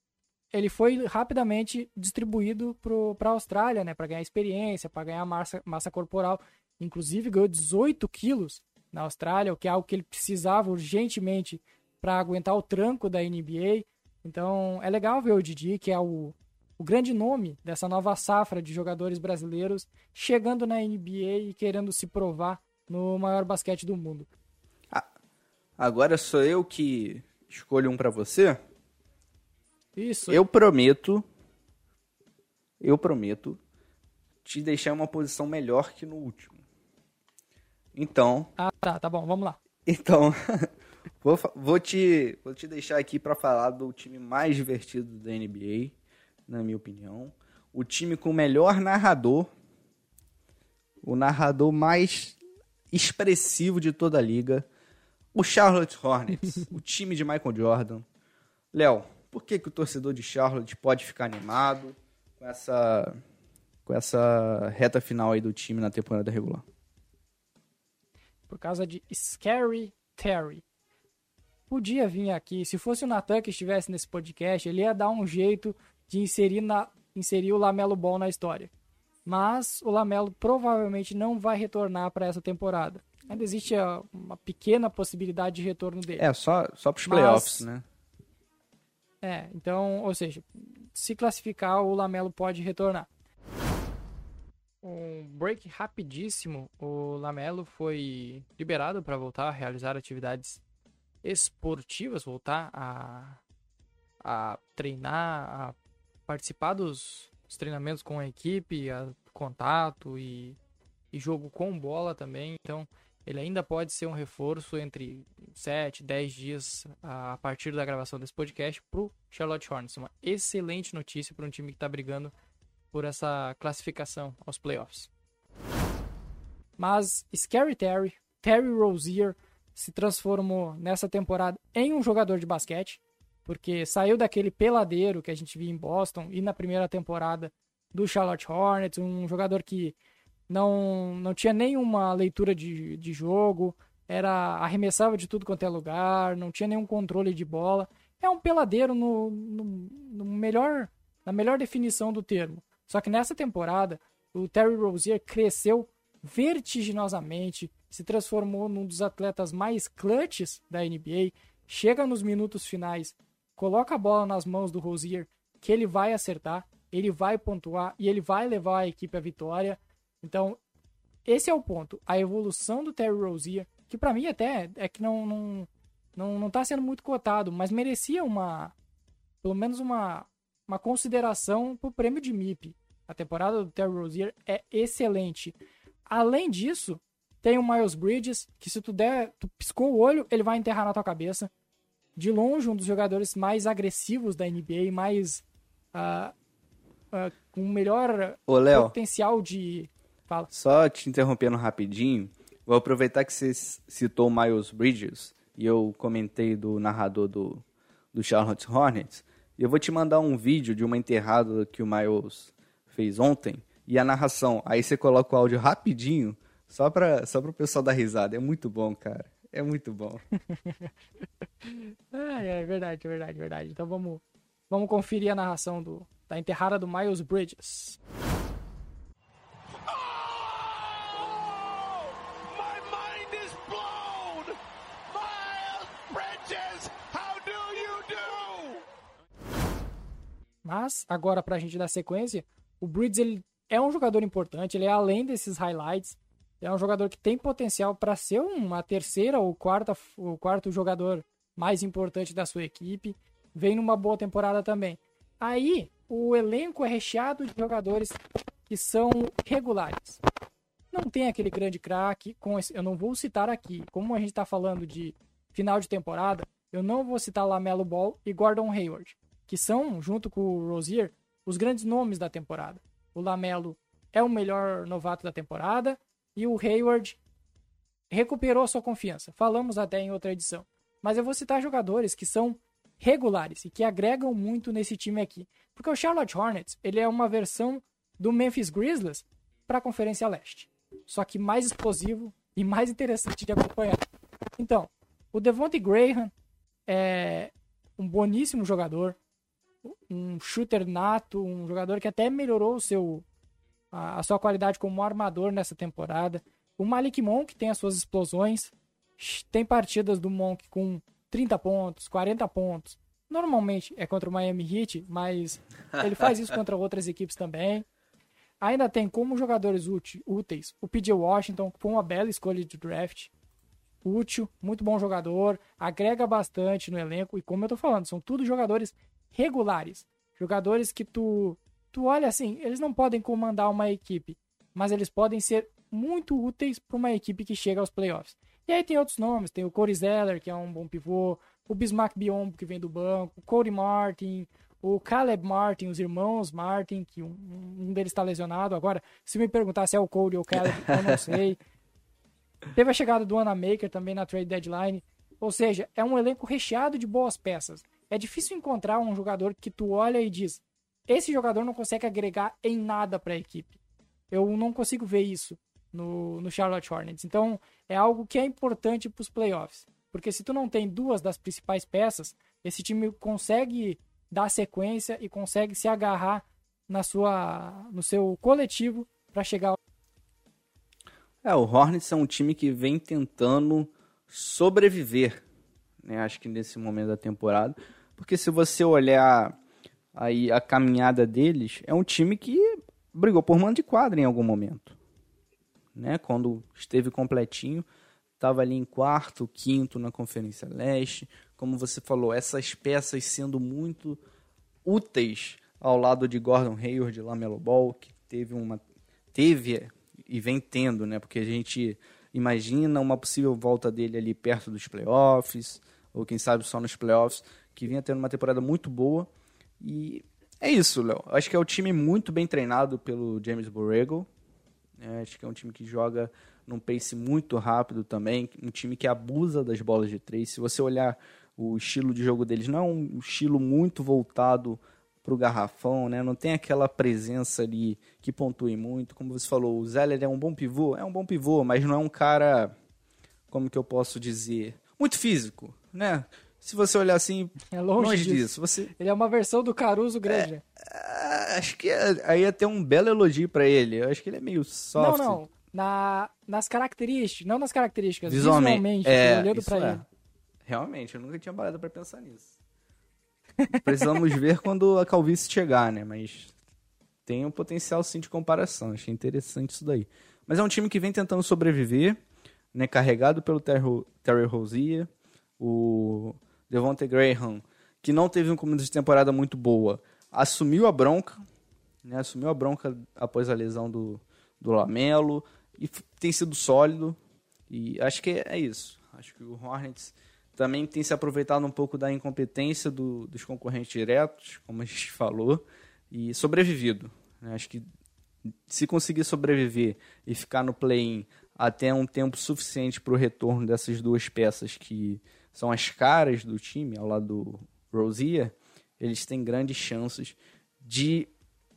ele foi rapidamente distribuído para a Austrália, né, para ganhar experiência, para ganhar massa, massa corporal. Inclusive ganhou 18 quilos na Austrália, o que é algo que ele precisava urgentemente para aguentar o tranco da NBA. Então é legal ver o Didi, que é o, o grande nome dessa nova safra de jogadores brasileiros chegando na NBA e querendo se provar no maior basquete do mundo. Agora sou eu que escolho um para você? Isso. Eu prometo, eu prometo te deixar em uma posição melhor que no último. Então. Ah, tá, tá bom, vamos lá. Então, Vou, vou, te, vou te deixar aqui para falar do time mais divertido da NBA, na minha opinião. O time com o melhor narrador. O narrador mais expressivo de toda a liga. O Charlotte Hornets, o time de Michael Jordan. Léo, por que, que o torcedor de Charlotte pode ficar animado com essa, com essa reta final aí do time na temporada regular? Por causa de Scary Terry podia vir aqui. Se fosse o Natan que estivesse nesse podcast, ele ia dar um jeito de inserir, na, inserir o Lamelo Ball na história. Mas o Lamelo provavelmente não vai retornar para essa temporada. Ainda existe uma pequena possibilidade de retorno dele. É, só, só para os playoffs, né? É, então, ou seja, se classificar, o Lamelo pode retornar. Um break rapidíssimo. O Lamelo foi liberado para voltar a realizar atividades esportivas, voltar a, a treinar, a participar dos, dos treinamentos com a equipe, a contato e, e jogo com bola também. Então, ele ainda pode ser um reforço entre 7, 10 dias a partir da gravação desse podcast para o Charlotte Hornets. Uma excelente notícia para um time que está brigando por essa classificação aos playoffs. Mas Scary Terry, Terry Rozier, se transformou nessa temporada em um jogador de basquete, porque saiu daquele peladeiro que a gente via em Boston e na primeira temporada do Charlotte Hornets, um jogador que não, não tinha nenhuma leitura de, de jogo, era arremessava de tudo quanto é lugar, não tinha nenhum controle de bola. É um peladeiro no, no, no melhor, na melhor definição do termo. Só que nessa temporada, o Terry Rozier cresceu vertiginosamente, se transformou num dos atletas mais clutches da NBA, chega nos minutos finais, coloca a bola nas mãos do Rosier, que ele vai acertar, ele vai pontuar e ele vai levar a equipe à vitória. Então, esse é o ponto. A evolução do Terry Rozier, que para mim até é que não, não, não, não tá sendo muito cotado, mas merecia uma, pelo menos uma, uma consideração pro prêmio de MIP. A temporada do Terry Rozier é excelente. Além disso, tem o Miles Bridges, que se tu der, tu piscou o olho, ele vai enterrar na tua cabeça. De longe, um dos jogadores mais agressivos da NBA, mais. Uh, uh, com melhor Ô, potencial de. Fala. Só te interrompendo rapidinho, vou aproveitar que você citou o Miles Bridges e eu comentei do narrador do, do Charlotte Hornets. Eu vou te mandar um vídeo de uma enterrada que o Miles fez ontem e a narração. Aí você coloca o áudio rapidinho só para só o pessoal dar risada. É muito bom, cara. É muito bom. é, é verdade, é verdade, é verdade. Então vamos, vamos conferir a narração do, da enterrada do Miles Bridges. Mas, agora para a gente dar sequência, o Bridges ele é um jogador importante, ele é além desses highlights, é um jogador que tem potencial para ser uma terceira ou quarta, o quarto jogador mais importante da sua equipe. Vem numa boa temporada também. Aí, o elenco é recheado de jogadores que são regulares. não tem aquele grande craque, eu não vou citar aqui, como a gente está falando de final de temporada, eu não vou citar Lamelo Ball e Gordon Hayward, que são, junto com o Rozier, os grandes nomes da temporada. O Lamelo é o melhor novato da temporada e o Hayward recuperou sua confiança. Falamos até em outra edição. Mas eu vou citar jogadores que são regulares e que agregam muito nesse time aqui. Porque o Charlotte Hornets, ele é uma versão do Memphis Grizzlies para a Conferência Leste. Só que mais explosivo e mais interessante de acompanhar. Então, o Devontae Graham é um boníssimo jogador, um shooter nato, um jogador que até melhorou o seu, a, a sua qualidade como armador nessa temporada. O Malik Monk tem as suas explosões, tem partidas do Monk com 30 pontos, 40 pontos. Normalmente é contra o Miami Heat, mas ele faz isso contra outras equipes também. Ainda tem como jogadores úteis o PJ Washington, que foi uma bela escolha de draft. Útil, muito bom jogador, agrega bastante no elenco. E como eu tô falando, são tudo jogadores regulares. Jogadores que tu, tu olha assim, eles não podem comandar uma equipe, mas eles podem ser muito úteis para uma equipe que chega aos playoffs. E aí tem outros nomes, tem o Corey Zeller, que é um bom pivô, o Bismarck Biombo, que vem do banco, o Cody Martin, o Caleb Martin, os irmãos Martin, que um, um deles está lesionado. Agora, se me perguntar se é o Cody ou o Caleb, eu não sei. Teve a chegada do Maker também na trade deadline. Ou seja, é um elenco recheado de boas peças. É difícil encontrar um jogador que tu olha e diz: esse jogador não consegue agregar em nada para a equipe. Eu não consigo ver isso no, no Charlotte Hornets. Então, é algo que é importante para os playoffs. Porque se tu não tem duas das principais peças, esse time consegue dar sequência e consegue se agarrar na sua, no seu coletivo para chegar. É, o Hornets é um time que vem tentando sobreviver, né? Acho que nesse momento da temporada, porque se você olhar aí a caminhada deles, é um time que brigou por mando de quadra em algum momento, né? Quando esteve completinho, estava ali em quarto, quinto na Conferência Leste. Como você falou, essas peças sendo muito úteis ao lado de Gordon Hayward e Lamelo Ball, que teve uma teve e vem tendo, né? Porque a gente imagina uma possível volta dele ali perto dos playoffs, ou quem sabe só nos playoffs, que vinha tendo uma temporada muito boa. E é isso, Léo. Acho que é um time muito bem treinado pelo James Borrego. É, acho que é um time que joga num pace muito rápido também, um time que abusa das bolas de três. Se você olhar o estilo de jogo deles, não é um estilo muito voltado para o garrafão, né? Não tem aquela presença ali que pontue muito. Como você falou, o Zeller é um bom pivô, é um bom pivô, mas não é um cara, como que eu posso dizer, muito físico, né? Se você olhar assim, é longe, longe disso. disso. Você... Ele é uma versão do Caruso grande. É, é acho que é, aí ia ter um belo elogio para ele. Eu acho que ele é meio soft. Não, não na, nas características, não nas características, visualmente, visualmente é, olhando para é. ele. Realmente, eu nunca tinha parado para pensar nisso. Precisamos ver quando a calvície chegar, né? Mas tem um potencial sim de comparação. Achei interessante isso daí. Mas é um time que vem tentando sobreviver, né? Carregado pelo Terry, Terry Rozier, o Devontae Graham, que não teve um começo de temporada muito boa, assumiu a bronca, né? Assumiu a bronca após a lesão do, do Lamelo, e tem sido sólido. E acho que é isso. Acho que o Hornets também tem se aproveitado um pouco da incompetência do, dos concorrentes diretos, como a gente falou, e sobrevivido. Né? Acho que se conseguir sobreviver e ficar no play-in até um tempo suficiente para o retorno dessas duas peças que são as caras do time, ao lado do Rozier, eles têm grandes chances de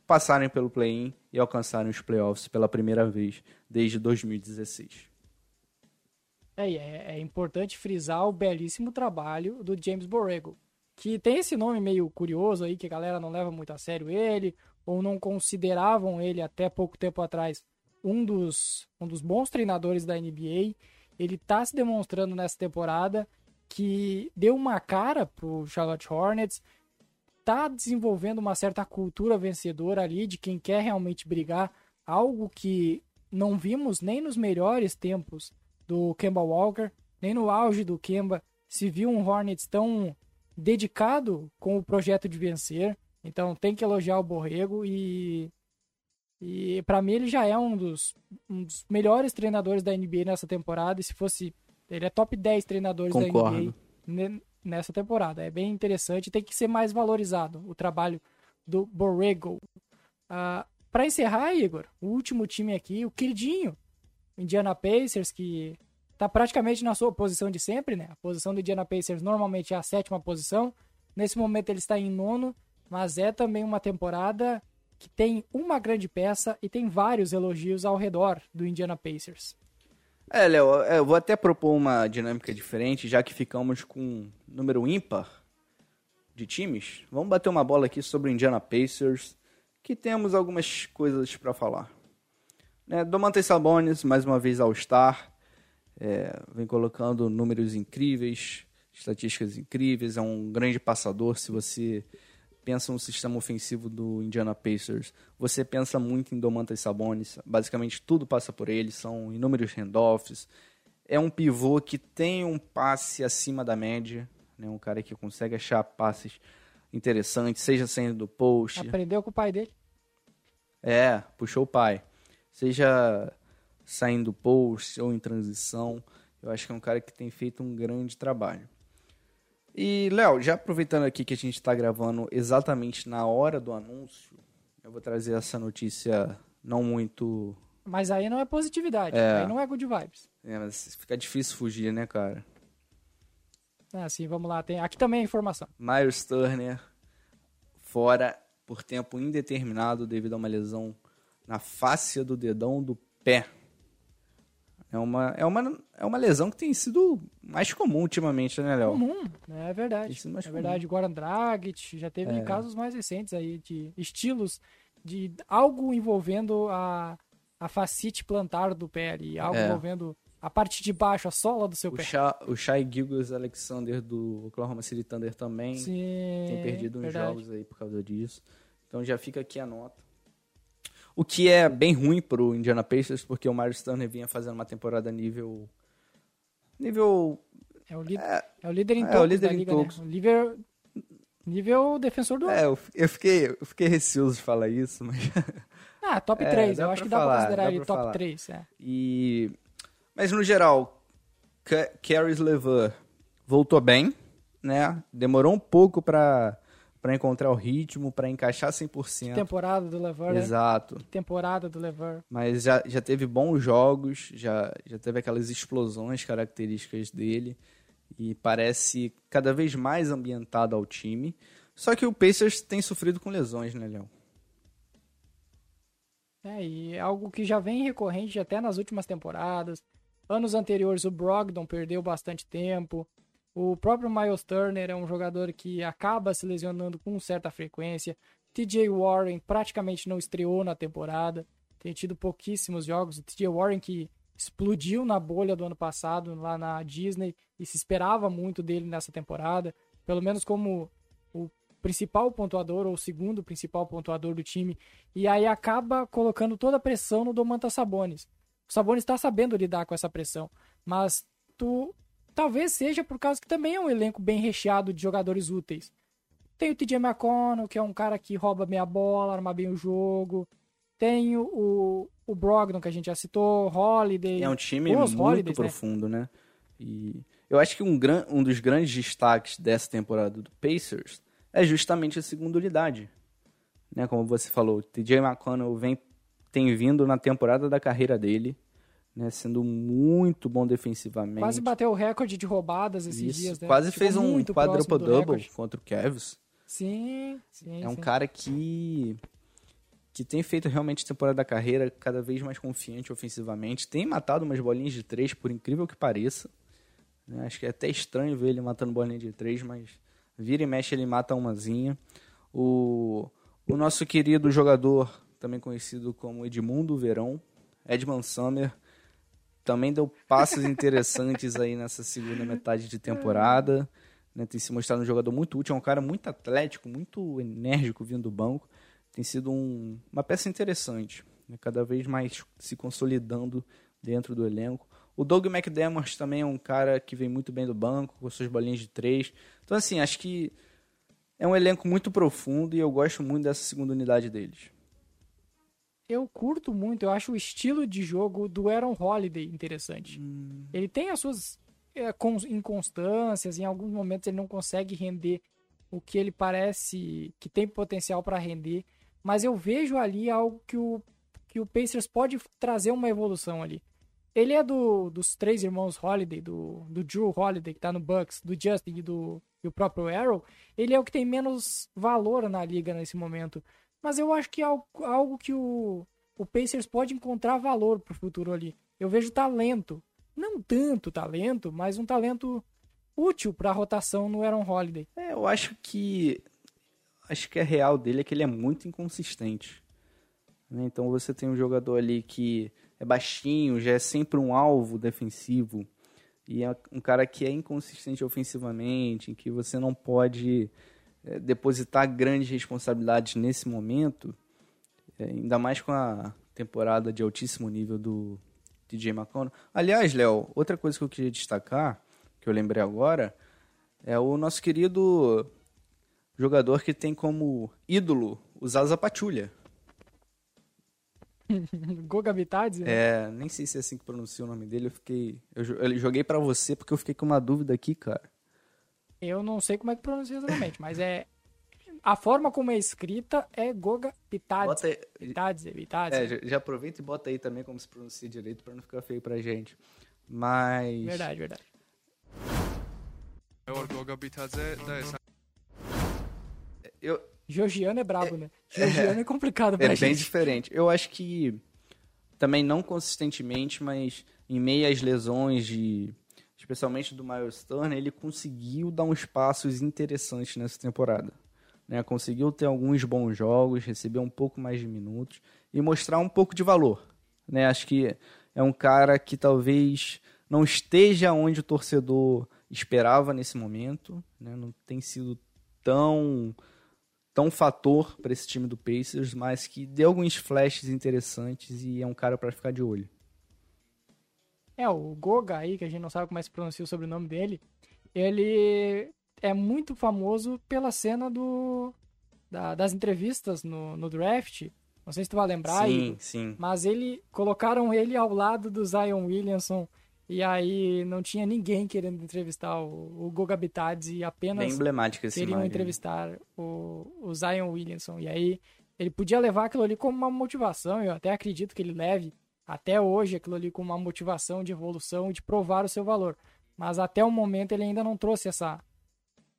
passarem pelo play-in e alcançarem os playoffs pela primeira vez desde 2016. É, é, é importante frisar o belíssimo trabalho do James Borrego, que tem esse nome meio curioso aí, que a galera não leva muito a sério ele, ou não consideravam ele até pouco tempo atrás um dos, um dos bons treinadores da NBA. Ele está se demonstrando nessa temporada que deu uma cara pro Charlotte Hornets, está desenvolvendo uma certa cultura vencedora ali de quem quer realmente brigar, algo que não vimos nem nos melhores tempos do Kemba Walker, nem no auge do Kemba se viu um Hornets tão dedicado com o projeto de vencer. Então tem que elogiar o Borrego e E para mim ele já é um dos, um dos, melhores treinadores da NBA nessa temporada. E se fosse. Ele é top 10 treinadores Concordo. da NBA nessa temporada. É bem interessante. Tem que ser mais valorizado o trabalho do Borrego. Uh, para encerrar, Igor, o último time aqui, o queridinho Indiana Pacers, que tá praticamente na sua posição de sempre, né? A posição do Indiana Pacers normalmente é a sétima posição. Nesse momento ele está em nono, mas é também uma temporada que tem uma grande peça e tem vários elogios ao redor do Indiana Pacers. É, Léo, é, eu vou até propor uma dinâmica diferente, já que ficamos com um número ímpar de times. Vamos bater uma bola aqui sobre o Indiana Pacers, que temos algumas coisas para falar. Né, Domantas Sabonis, mais uma vez All-Star, é, vem colocando números incríveis, estatísticas incríveis, é um grande passador. Se você pensa no sistema ofensivo do Indiana Pacers, você pensa muito em Domantas Sabonis. Basicamente tudo passa por ele, são inúmeros handoffs. É um pivô que tem um passe acima da média, né? um cara que consegue achar passes interessantes, seja saindo do post. Aprendeu com o pai dele. É, puxou o pai. Seja saindo do post ou em transição, eu acho que é um cara que tem feito um grande trabalho. E, Léo, já aproveitando aqui que a gente está gravando exatamente na hora do anúncio, eu vou trazer essa notícia não muito. Mas aí não é positividade, é. aí não é good vibes. É, mas fica difícil fugir, né, cara? É, sim, vamos lá. Tem... Aqui também é informação. Myers Turner fora por tempo indeterminado devido a uma lesão na face do dedão do pé. É uma, é uma, é uma lesão que tem sido mais comum ultimamente, né, Léo? Comum, é verdade. é comum. verdade, Goran Dragic já teve é. casos mais recentes aí de estilos de algo envolvendo a, a facite plantar do pé ali, algo é. envolvendo a parte de baixo, a sola do seu o pé. Sha, o Shai Gilgis Alexander do Oklahoma City Thunder também Sim, tem perdido uns verdade. jogos aí por causa disso. Então já fica aqui a nota. O que é bem ruim pro Indiana Pacers, porque o Myers Turner vinha fazendo uma temporada nível. nível. É o, líder, é, é o líder em é, o líder da liga, né? Nível, nível defensor do É, eu, eu, fiquei, eu fiquei receoso de falar isso, mas. Ah, top 3. É, eu acho que dá falar, pra considerar ele top falar. 3. É. E... Mas no geral, Caris LeVar voltou bem, né? Demorou um pouco pra para encontrar o ritmo, para encaixar 100%. Que temporada do Lever, Exato. Que temporada do Lever. Mas já, já teve bons jogos, já, já teve aquelas explosões características dele e parece cada vez mais ambientado ao time. Só que o Pacers tem sofrido com lesões, né, Léo? É, e é algo que já vem recorrente até nas últimas temporadas. Anos anteriores o Brogdon perdeu bastante tempo. O próprio Miles Turner é um jogador que acaba se lesionando com certa frequência. TJ Warren praticamente não estreou na temporada, tem tido pouquíssimos jogos. O TJ Warren que explodiu na bolha do ano passado lá na Disney e se esperava muito dele nessa temporada, pelo menos como o principal pontuador ou o segundo principal pontuador do time, e aí acaba colocando toda a pressão no Domantas Sabonis. O Sabonis está sabendo lidar com essa pressão, mas tu Talvez seja por causa que também é um elenco bem recheado de jogadores úteis. Tem o TJ McConnell, que é um cara que rouba meia bola, arma bem o jogo. Tem o, o Brogdon, que a gente já citou, Holiday. É um time muito né? profundo, né? E eu acho que um, gran, um dos grandes destaques dessa temporada do Pacers é justamente a segunda unidade. Né? Como você falou, o TJ McConnell vem, tem vindo na temporada da carreira dele né, sendo muito bom defensivamente. Quase bateu o recorde de roubadas esses Isso, dias, né? Quase fez um quadruple-double contra o Cavs. Sim, sim. É um sim. cara que que tem feito realmente temporada da carreira cada vez mais confiante ofensivamente. Tem matado umas bolinhas de três, por incrível que pareça. Né? Acho que é até estranho ver ele matando bolinha de três, mas vira e mexe ele mata umazinha. O, o nosso querido jogador, também conhecido como Edmundo Verão, Edman Summer, também deu passos interessantes aí nessa segunda metade de temporada. Né? Tem se mostrado um jogador muito útil, é um cara muito atlético, muito enérgico vindo do banco. Tem sido um, uma peça interessante, né? cada vez mais se consolidando dentro do elenco. O Doug McDermott também é um cara que vem muito bem do banco, com suas bolinhas de três. Então, assim, acho que é um elenco muito profundo e eu gosto muito dessa segunda unidade deles. Eu curto muito, eu acho o estilo de jogo do Aaron Holiday interessante. Hum. Ele tem as suas é, inconstâncias, em alguns momentos ele não consegue render o que ele parece que tem potencial para render, mas eu vejo ali algo que o, que o Pacers pode trazer uma evolução ali. Ele é do, dos três irmãos Holiday, do, do Drew Holiday, que tá no Bucks, do Justin e do e o próprio Arrow, ele é o que tem menos valor na liga nesse momento. Mas eu acho que é algo, que o, o Pacers pode encontrar valor pro futuro ali. Eu vejo talento. Não tanto talento, mas um talento útil para a rotação no Aaron Holiday. É, eu acho que. Acho que a real dele é que ele é muito inconsistente. né? Então você tem um jogador ali que é baixinho, já é sempre um alvo defensivo. E é um cara que é inconsistente ofensivamente, em que você não pode é, depositar grandes responsabilidades nesse momento. é, ainda mais com a temporada de altíssimo nível do DJ McConnell. Aliás, Léo, outra coisa que eu queria destacar, que eu lembrei agora, é o nosso querido jogador que tem como ídolo o Zaza Pachulia. Goga Bitadze, né? É, nem sei se é assim que pronuncia o nome dele, eu fiquei. Eu, jo- eu joguei pra você porque eu fiquei com uma dúvida aqui, cara. Eu não sei como é que pronuncia exatamente, mas é. A forma como é escrita é Goga aí, Bitadze, Bitadze. é, já, já aproveita e bota aí também como se pronuncia direito pra não ficar feio pra gente. Mas. Verdade, verdade. Goga sam Eu, Georgiano é brabo, né? Georgiano é complicado pra É bem gente. diferente. Eu acho que também não consistentemente, mas em meio às lesões de especialmente do Miles Turner, ele conseguiu dar uns passos interessantes nessa temporada. Né? Conseguiu ter alguns bons jogos, receber um pouco mais de minutos e mostrar um pouco de valor. Né? Acho que é um cara que talvez não esteja onde o torcedor esperava nesse momento, né? não tem sido tão tão fator para esse time do Pacers, mas que deu alguns flashes interessantes e é um cara para ficar de olho. É, o Goga aí, que a gente não sabe como é que se pronuncia o sobrenome dele, ele é muito famoso pela cena do da- das entrevistas no, no draft. Não sei se tu vai lembrar, sim, Igor, sim. mas ele colocaram ele ao lado do Zion Williamson e aí não tinha ninguém querendo entrevistar o, o Goga Bitadze e Bem apenas emblemática esse queriam imagem. entrevistar o, o Zion Williamson. E aí ele podia levar aquilo ali como uma motivação, eu até acredito que ele leve até hoje aquilo ali como uma motivação de evolução e de provar o seu valor. Mas até o momento ele ainda não trouxe essa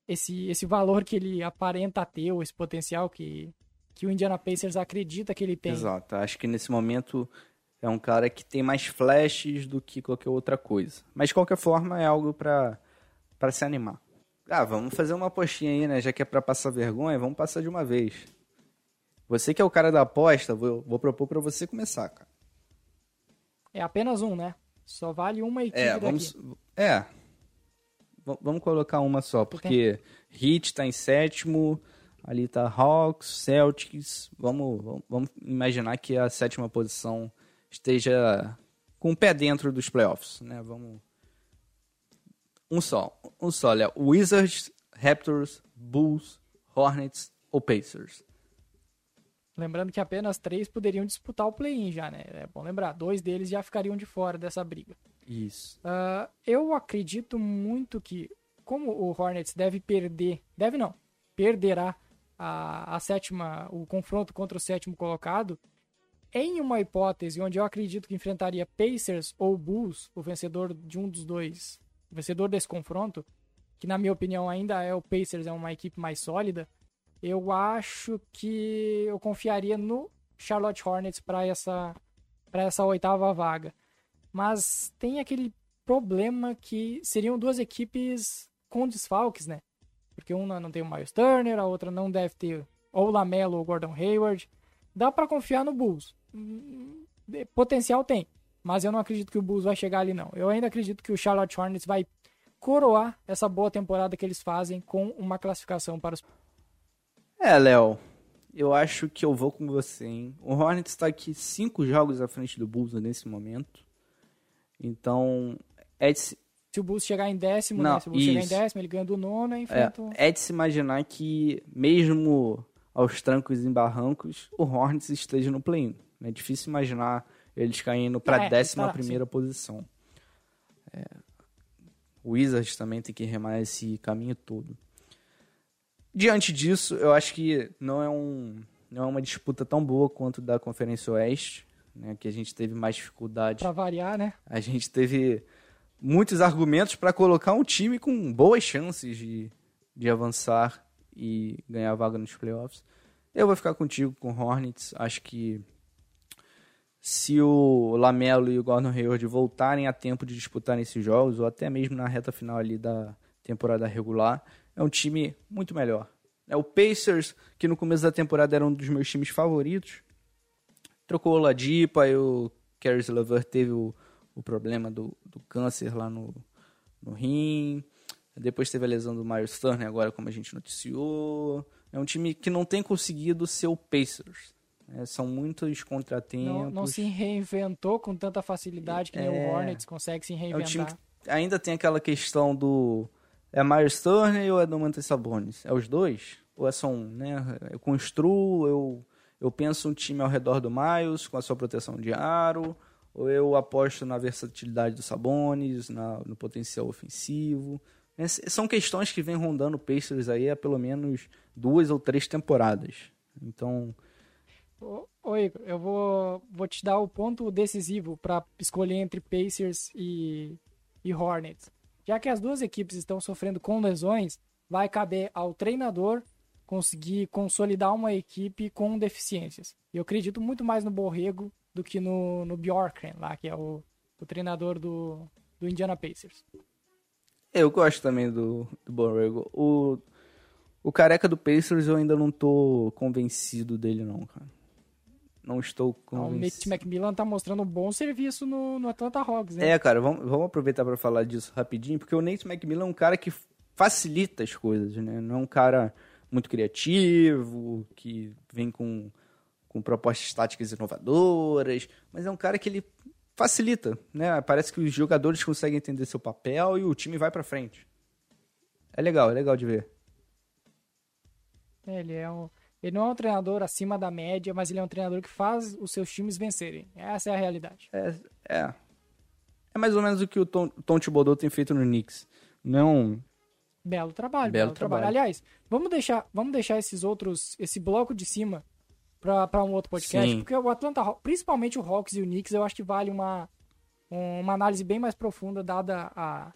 esse, esse valor que ele aparenta ter, ou esse potencial que, que o Indiana Pacers acredita que ele tem. Exato. Acho que nesse momento é um cara que tem mais flashes do que qualquer outra coisa. Mas de qualquer forma é algo para para se animar. Ah, vamos fazer uma apostinha aí, né? Já que é para passar vergonha, vamos passar de uma vez. Você que é o cara da aposta, vou, vou propor para você começar, cara. É apenas um, né? Só vale uma equipe É, daqui. vamos. É. V- vamos colocar uma só, porque Heat tá em sétimo, ali tá Hawks, Celtics. Vamos, vamos, vamos imaginar que a sétima posição esteja com o pé dentro dos playoffs, né? Vamos. Um só. Um só, Léo. Wizards, Raptors, Bulls, Hornets ou Pacers? Lembrando que apenas três poderiam disputar o play-in já, né? É bom lembrar, dois deles já ficariam de fora dessa briga. Isso. Ah, eu acredito muito que, como o Hornets deve perder, deve não, perderá a, a sétima, o confronto contra o sétimo colocado, em uma hipótese onde eu acredito que enfrentaria Pacers ou Bulls, o vencedor de um dos dois, o vencedor desse confronto, que na minha opinião ainda é o Pacers, é uma equipe mais sólida, eu acho que eu confiaria no Charlotte Hornets para essa, para essa oitava vaga. Mas tem aquele problema que seriam duas equipes com desfalques, né? Porque uma não tem o Miles Turner, a outra não deve ter ou Lamelo ou Gordon Hayward. Dá para confiar no Bulls. Hum, Potencial tem, mas eu não acredito que o Bulls vai chegar ali não. Eu ainda acredito que o Charlotte Hornets vai coroar essa boa temporada que eles fazem com uma classificação para os É, Léo, eu acho que eu vou com você, hein? O Hornets está aqui cinco jogos à frente do Bulls nesse momento. Então, é de, se- se o Bulls chegar em décimo, Não, né? Se o Bulls chegar em isso. décimo, ele ganha do nono e é, é de se imaginar que, mesmo aos trancos e barrancos, o Hornets esteja no play-in. É difícil imaginar eles caindo para É, a décima tá, primeira posição. É, o Wizards também tem que remar esse caminho todo. Diante disso, eu acho que não é, um, não é uma disputa tão boa quanto da Conferência Oeste, né, que a gente teve mais dificuldade. Pra variar, né? A gente teve muitos argumentos para colocar um time com boas chances de, de avançar e ganhar vaga nos playoffs. Eu vou ficar contigo com o Hornets. Acho que se o Lamelo e o Gordon Hayward voltarem a tempo de disputar esses jogos, ou até mesmo na reta final ali da temporada regular, é um time muito melhor. É o Pacers, que no começo da temporada era um dos meus times favoritos, trocou o Ladipa e o Caris LeVert teve o, o problema do, do câncer lá no, no rim. Depois teve a lesão do Miles Turner, agora como a gente noticiou. É um time que não tem conseguido ser o Pacers. É, são muitos contratempos. Não, não se reinventou com tanta facilidade que nem É. o Hornets consegue se É um reinventar. time que ainda tem aquela questão do. É Miles Turner ou é do Mantis Sabonis? É os dois? Ou é só um, né? Eu construo, eu, eu penso um time ao redor do Miles, com a sua proteção de aro, ou eu aposto na versatilidade do Sabonis, na, no potencial ofensivo. Ess- São questões que vêm rondando o Pacers aí há pelo menos duas ou três temporadas. Então, Igor, eu vou, vou te dar o ponto decisivo para escolher entre Pacers e, e Hornets. Já que as duas equipes estão sofrendo com lesões, vai caber ao treinador conseguir consolidar uma equipe com deficiências. E eu acredito muito mais no Borrego do que no, no Bjorkgren, lá, que é o, o treinador do, do Indiana Pacers. Eu gosto também do, do Borrego. O, o careca do Pacers eu ainda não tô convencido dele, não, cara. Não estou Então, o Nate. McMillan tá mostrando um bom serviço no, no Atlanta Hawks, né? É, cara, vamos, vamos aproveitar para falar disso rapidinho, porque o Nate McMillan é um cara que facilita as coisas, né? Não é um cara muito criativo, que vem com, com propostas táticas inovadoras, mas é um cara que ele facilita, né? Parece que os jogadores conseguem entender seu papel e o time vai para frente. É legal, é legal de ver. É, Ele é um, ele não é um treinador acima da média, mas ele é um treinador que faz os seus times vencerem. Essa é a realidade. É, é. É mais ou menos o que o Tom, Tom Thibodeau tem feito no Knicks. Não, Belo trabalho, Belo belo, trabalho. trabalho. Aliás, vamos deixar, vamos deixar esses outros, esse bloco de cima para um outro podcast, Sim. porque o Atlanta, principalmente o Hawks e o Knicks, eu acho que vale uma uma análise bem mais profunda dada a,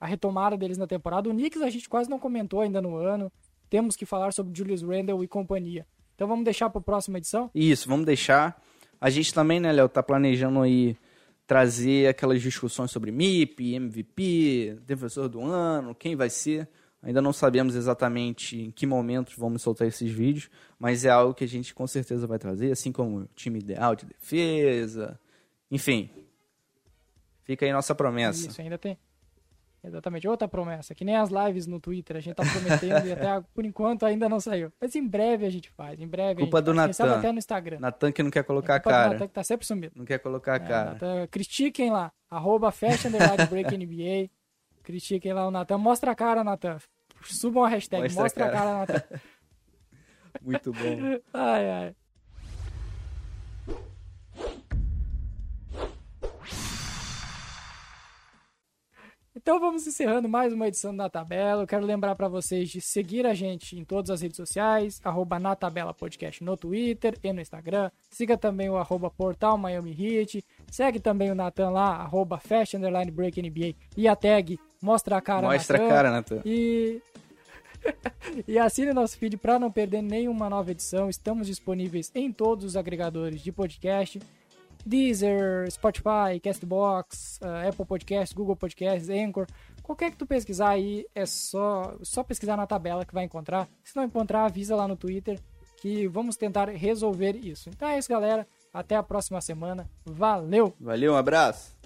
a retomada deles na temporada. O Knicks a gente quase não comentou ainda no ano. Temos que falar sobre Julius Randle e companhia. Então vamos deixar para a próxima edição. Isso, vamos deixar. A gente também, né, Léo, tá planejando aí trazer aquelas discussões sobre MIP, MVP, defensor do ano, quem vai ser. Ainda não sabemos exatamente em que momentos vamos soltar esses vídeos, mas é algo que a gente com certeza vai trazer, assim como o time ideal de defesa. Enfim, fica aí nossa promessa. Isso, ainda tem. Exatamente, outra promessa, que nem as lives no Twitter, a gente tá prometendo e até por enquanto ainda não saiu. Mas em breve a gente faz, em breve Culpa a gente do faz. Natan. até no Instagram. Natan que não quer colocar a Culpa do cara. Natan que tá sempre sumido. Não quer colocar a É, cara. Natan, critiquem lá, arroba Fashion Break NBA. Critiquem lá o Natan. Mostra a cara, Natan. Subam a hashtag, Mostra a mostra, a cara. cara, Natan. Muito bom. Ai, ai. Então vamos encerrando mais uma edição da Tabela. Eu quero lembrar para vocês de seguir a gente em todas as redes sociais, arroba na Tabela Podcast no Twitter e no Instagram. Siga também o arroba Portal Miami Heat. Segue também o Natan lá, arroba Fast Underline Break NBA. E a tag Mostra a Cara Mostra a Natan. cara, Natan. E e assine nosso feed para não perder nenhuma nova edição. Estamos disponíveis em todos os agregadores de podcast. Deezer, Spotify, Castbox, eh, Apple Podcasts, Google Podcasts, Anchor. Qualquer que tu pesquisar aí, é só, só pesquisar na tabela que vai encontrar. Se não encontrar, avisa lá no Twitter que vamos tentar resolver isso. Então é isso, galera. Até a próxima semana. Valeu! Valeu, um abraço.